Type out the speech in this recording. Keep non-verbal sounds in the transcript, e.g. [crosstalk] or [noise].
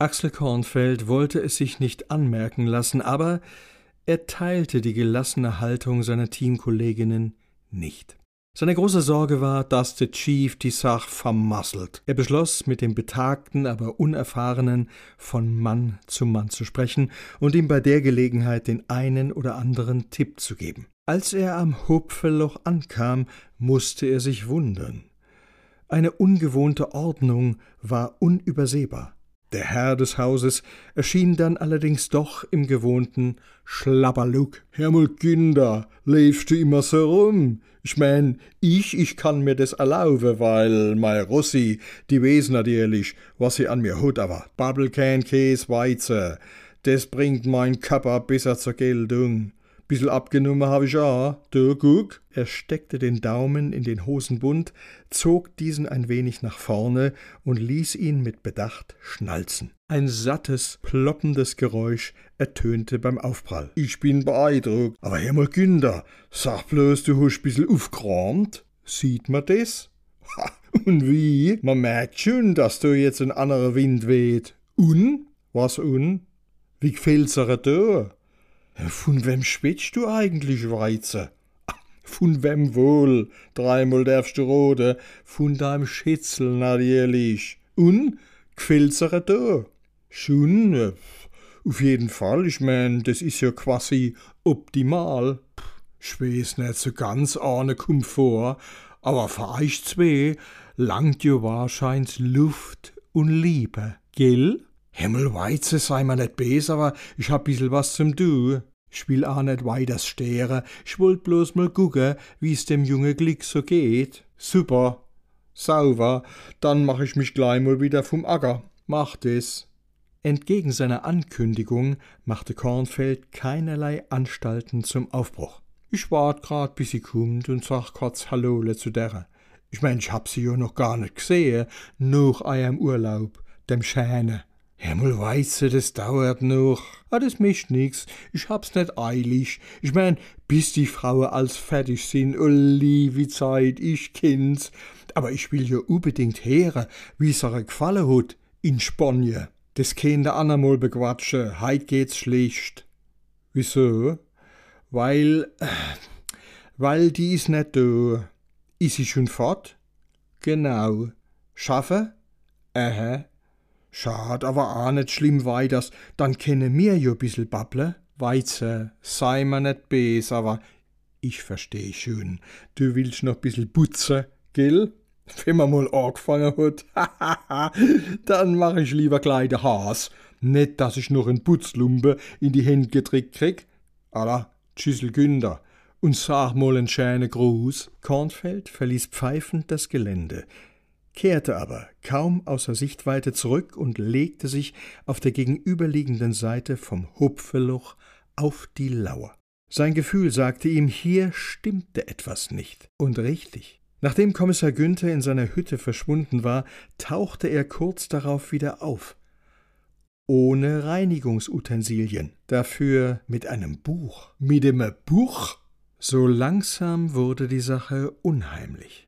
Axel Kornfeld wollte es sich nicht anmerken lassen, aber er teilte die gelassene Haltung seiner Teamkolleginnen nicht. Seine große Sorge war, dass der Chief die Sache vermasselt. Er beschloss, mit dem betagten, aber unerfahrenen von Mann zu Mann zu sprechen und ihm bei der Gelegenheit den einen oder anderen Tipp zu geben. Als er am Hupfelloch ankam, musste er sich wundern. Eine ungewohnte Ordnung war unübersehbar. Der Herr des Hauses erschien dann allerdings doch im gewohnten Schlabberlook. Herr Kinder, lebst du immer so rum? Ich mein, ich, ich kann mir das erlauben, weil mei Rossi, die weiß natürlich, was sie an mir hut, aber Bubblecan Käse Weizen, das bringt mein Kappa besser zur Geltung. Bissel abgenommen habe ich auch. Du, guck. Er steckte den Daumen in den Hosenbund, zog diesen ein wenig nach vorne und ließ ihn mit Bedacht schnalzen. Ein sattes, ploppendes Geräusch ertönte beim Aufprall. Ich bin beeindruckt. Aber hör mal, Günder, sag bloß, du hast bissel aufgeräumt. Sieht man das? Ha, und wie? Man merkt schon, dass du jetzt ein anderer Wind weht. Un? Was un? Wie gefällt's da? Von wem schwätzt du eigentlich, Weize? [laughs] Von wem wohl? Dreimal darfst du rode. Von deinem Schätzel natürlich. Und? Gefällt's er da? Schon? Auf jeden Fall. Ich mein, das ist ja quasi optimal. Ich weiß nicht so ganz ohne Komfort, aber für euch zwei langt ja wahrscheinlich Luft und Liebe, gell? Himmelweize sei mir nicht besser, aber ich hab bissel was zum Du. Ich will auch nicht weiter stehren, ich wollt bloß mal gucken, wie's dem junge Glick so geht. Super, sauber, dann mach ich mich gleich mal wieder vom Acker. Macht es. Entgegen seiner Ankündigung machte Kornfeld keinerlei Anstalten zum Aufbruch. Ich wart grad, bis sie kummt und sag kurz Hallole zu derre. Ich mein, ich hab sie ja noch gar nicht gesehen, noch eurem Urlaub, dem Schäne. Himmel weiße, das dauert noch. Ah, das mischt nix. Ich hab's nicht eilig. Ich mein, bis die Frauen als fertig sind, oh liebe Zeit, ich kenn's. Aber ich will ja unbedingt hören, wie's er gefallen hat in Spanien. Das kann der andermal bequatschen. Heit geht's schlecht. Wieso? Weil, weil die ist nicht da. Ist sie schon fort? Genau. Schaffe? Aha. Schad, aber auch nicht schlimm weiters, dann kenne mir jo bissel babble. Weize, sei mir nicht bes, aber ich versteh schön. Du willst noch bissel putze, gell? [laughs] Wenn man mal angefangen hat, [laughs] dann mach ich lieber gleich de Haas. Nicht, dass ich noch en Putzlumpe in die Hände gedrückt krieg. Alla, Tschüssel Günder und sag mal en schönen Gruß. Kornfeld verließ pfeifend das Gelände kehrte aber kaum außer Sichtweite zurück und legte sich auf der gegenüberliegenden Seite vom Hupfeloch auf die Lauer. Sein Gefühl sagte ihm, hier stimmte etwas nicht. Und richtig. Nachdem Kommissar Günther in seiner Hütte verschwunden war, tauchte er kurz darauf wieder auf. Ohne Reinigungsutensilien, dafür mit einem Buch. Mit dem Buch? So langsam wurde die Sache unheimlich.